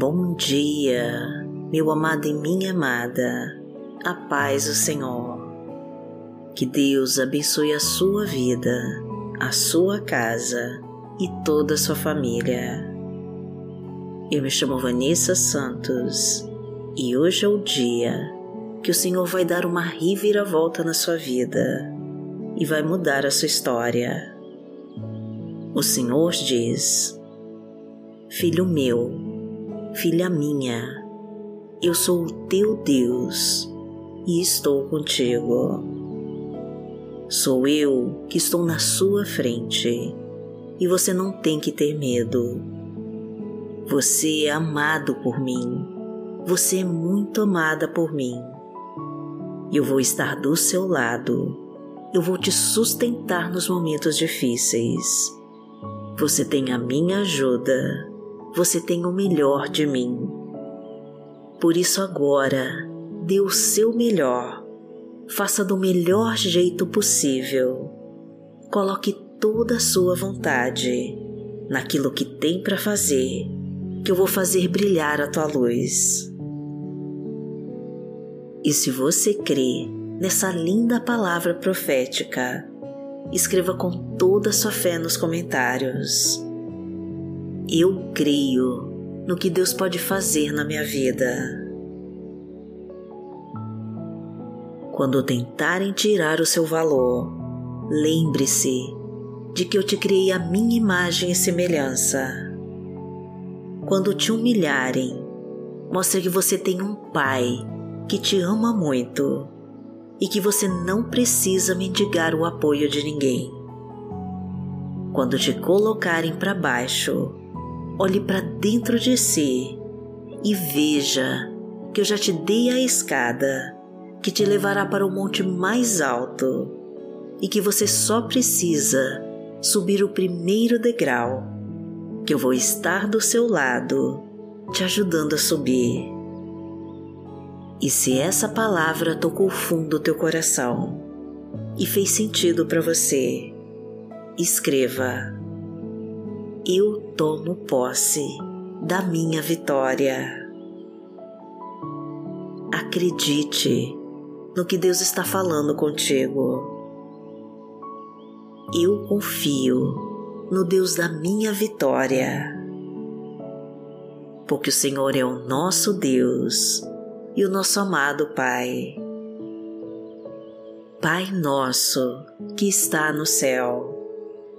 Bom dia, meu amado e minha amada, a paz do Senhor. Que Deus abençoe a sua vida, a sua casa e toda a sua família. Eu me chamo Vanessa Santos e hoje é o dia que o Senhor vai dar uma reviravolta na sua vida e vai mudar a sua história. O Senhor diz: Filho meu, filha minha, eu sou o teu Deus e estou contigo. Sou eu que estou na sua frente e você não tem que ter medo. Você é amado por mim, você é muito amada por mim. Eu vou estar do seu lado, eu vou te sustentar nos momentos difíceis você tem a minha ajuda. Você tem o melhor de mim. Por isso, agora, dê o seu melhor. Faça do melhor jeito possível. Coloque toda a sua vontade naquilo que tem para fazer, que eu vou fazer brilhar a tua luz. E se você crê nessa linda palavra profética, escreva com toda a sua fé nos comentários. Eu creio no que Deus pode fazer na minha vida. Quando tentarem tirar o seu valor, lembre-se de que eu te criei a minha imagem e semelhança. Quando te humilharem, mostre que você tem um Pai que te ama muito e que você não precisa mendigar o apoio de ninguém. Quando te colocarem para baixo, olhe para dentro de si e veja que eu já te dei a escada que te levará para o monte mais alto e que você só precisa subir o primeiro degrau, que eu vou estar do seu lado, te ajudando a subir. E se essa palavra tocou fundo do teu coração e fez sentido para você, escreva: Eu tomo posse da minha vitória. Acredite no que Deus está falando contigo. Eu confio no Deus da minha vitória, porque o Senhor é o nosso Deus e o nosso amado Pai. Pai nosso que está no céu,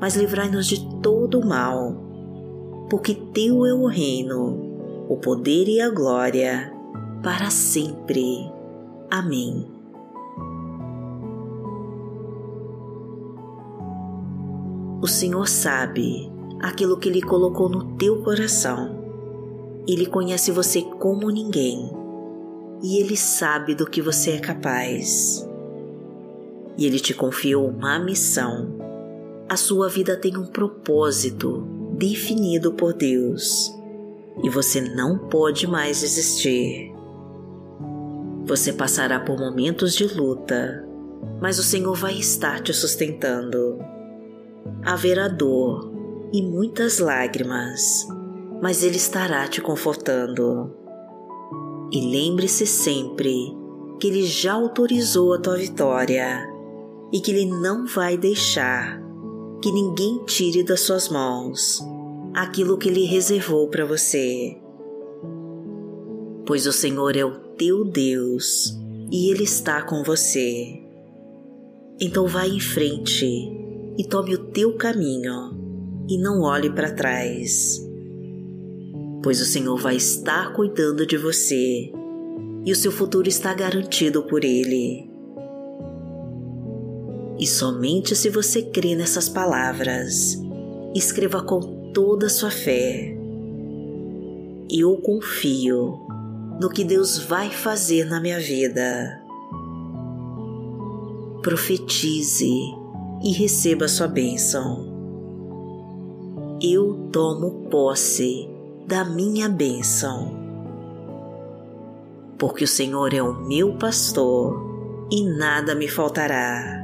mas livrai-nos de todo o mal, porque Teu é o reino, o poder e a glória, para sempre. Amém. O Senhor sabe aquilo que Ele colocou no teu coração. Ele conhece você como ninguém e Ele sabe do que você é capaz. E Ele te confiou uma missão. A sua vida tem um propósito definido por Deus e você não pode mais desistir. Você passará por momentos de luta, mas o Senhor vai estar te sustentando. Haverá dor e muitas lágrimas, mas Ele estará te confortando. E lembre-se sempre que Ele já autorizou a tua vitória e que Ele não vai deixar que ninguém tire das suas mãos aquilo que Ele reservou para você. Pois o Senhor é o teu Deus e Ele está com você. Então vá em frente e tome o teu caminho e não olhe para trás pois o Senhor vai estar cuidando de você e o seu futuro está garantido por Ele. E somente se você crê nessas palavras, escreva com toda a sua fé. Eu confio no que Deus vai fazer na minha vida. Profetize e receba sua bênção. Eu tomo posse da minha bênção. Porque o Senhor é o meu pastor e nada me faltará.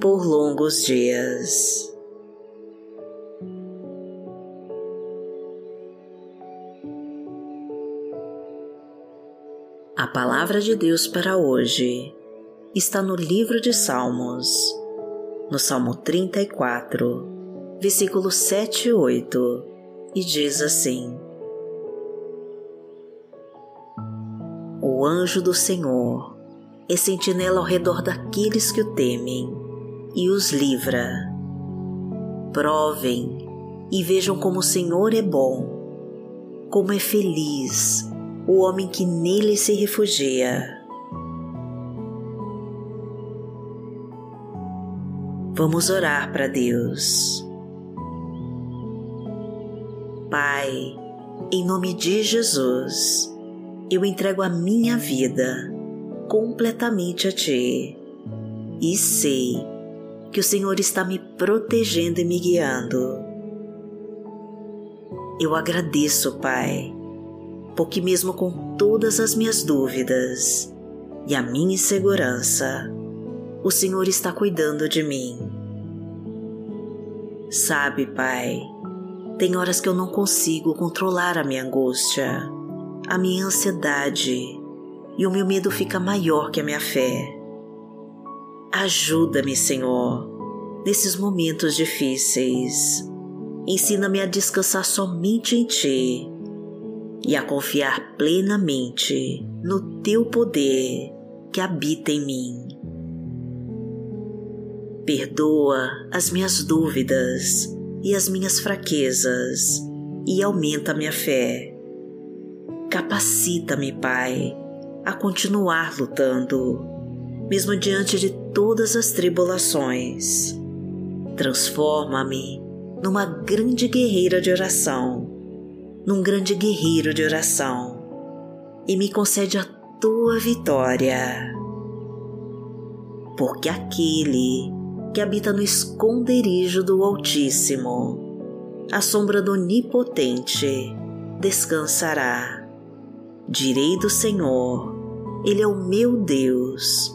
por longos dias. A palavra de Deus para hoje está no livro de Salmos, no Salmo 34, versículos 7 e 8, e diz assim: O anjo do Senhor é sentinela ao redor daqueles que o temem e os livra. Provem e vejam como o Senhor é bom, como é feliz o homem que nele se refugia. Vamos orar para Deus. Pai, em nome de Jesus, eu entrego a minha vida completamente a Ti e sei que o Senhor está me protegendo e me guiando. Eu agradeço, Pai porque, mesmo com todas as minhas dúvidas e a minha insegurança, o Senhor está cuidando de mim. Sabe, Pai, tem horas que eu não consigo controlar a minha angústia, a minha ansiedade e o meu medo fica maior que a minha fé. Ajuda-me, Senhor, nesses momentos difíceis. Ensina-me a descansar somente em Ti e a confiar plenamente no teu poder que habita em mim. Perdoa as minhas dúvidas e as minhas fraquezas e aumenta minha fé. Capacita-me, Pai, a continuar lutando, mesmo diante de todas as tribulações. Transforma-me numa grande guerreira de oração num grande guerreiro de oração e me concede a tua vitória. Porque aquele que habita no esconderijo do Altíssimo, a sombra do Onipotente, descansará. Direi do Senhor, Ele é o meu Deus,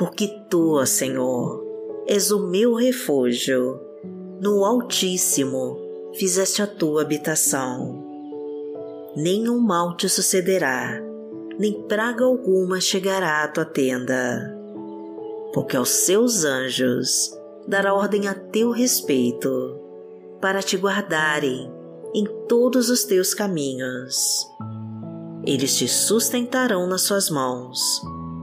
Porque tu, Senhor, és o meu refúgio, no Altíssimo fizeste a tua habitação nenhum mal te sucederá, nem praga alguma chegará à tua tenda. porque aos seus anjos dará ordem a teu respeito, para te guardarem em todos os teus caminhos. Eles te sustentarão nas suas mãos,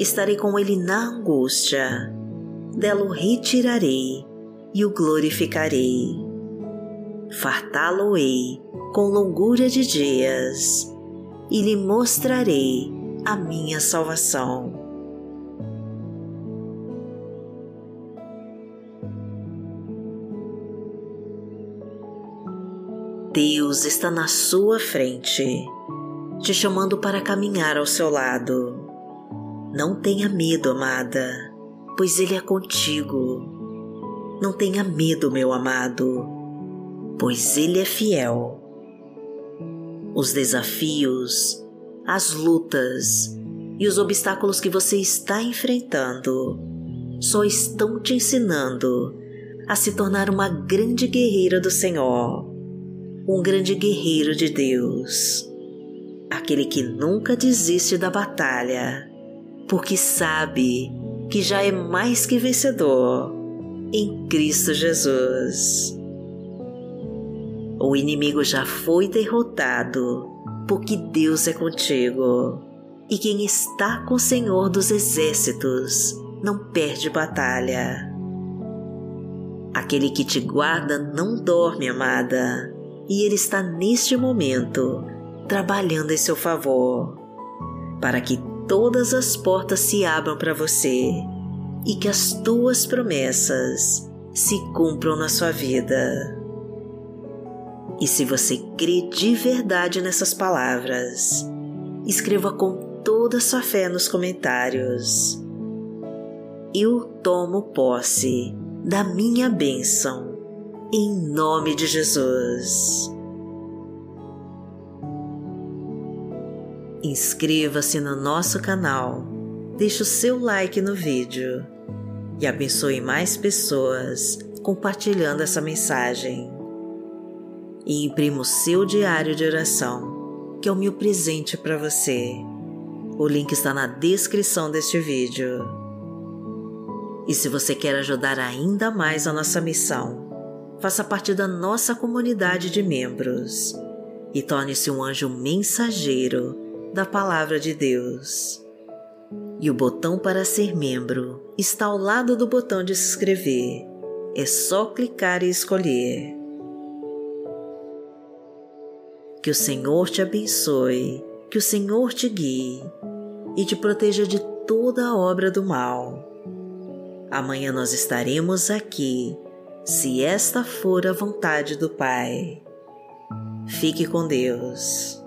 Estarei com ele na angústia, dela o retirarei e o glorificarei. Fartá-lo-ei com longura de dias e lhe mostrarei a minha salvação. Deus está na sua frente, te chamando para caminhar ao seu lado. Não tenha medo, amada, pois Ele é contigo. Não tenha medo, meu amado, pois Ele é fiel. Os desafios, as lutas e os obstáculos que você está enfrentando só estão te ensinando a se tornar uma grande guerreira do Senhor, um grande guerreiro de Deus, aquele que nunca desiste da batalha, porque sabe que já é mais que vencedor em Cristo Jesus. O inimigo já foi derrotado porque Deus é contigo. E quem está com o Senhor dos Exércitos não perde batalha. Aquele que te guarda não dorme, amada, e Ele está neste momento trabalhando em seu favor, para que todas as portas se abram para você e que as tuas promessas se cumpram na sua vida. E se você crê de verdade nessas palavras, escreva com toda a sua fé nos comentários. Eu tomo posse da minha bênção, em nome de Jesus. Inscreva-se no nosso canal, deixe o seu like no vídeo e abençoe mais pessoas compartilhando essa mensagem e imprima o seu diário de oração, que é o meu presente para você. O link está na descrição deste vídeo. E se você quer ajudar ainda mais a nossa missão, faça parte da nossa comunidade de membros e torne-se um anjo mensageiro da Palavra de Deus. E o botão para ser membro está ao lado do botão de se inscrever. É só clicar e escolher. Que o Senhor te abençoe, que o Senhor te guie e te proteja de toda a obra do mal. Amanhã nós estaremos aqui, se esta for a vontade do Pai. Fique com Deus.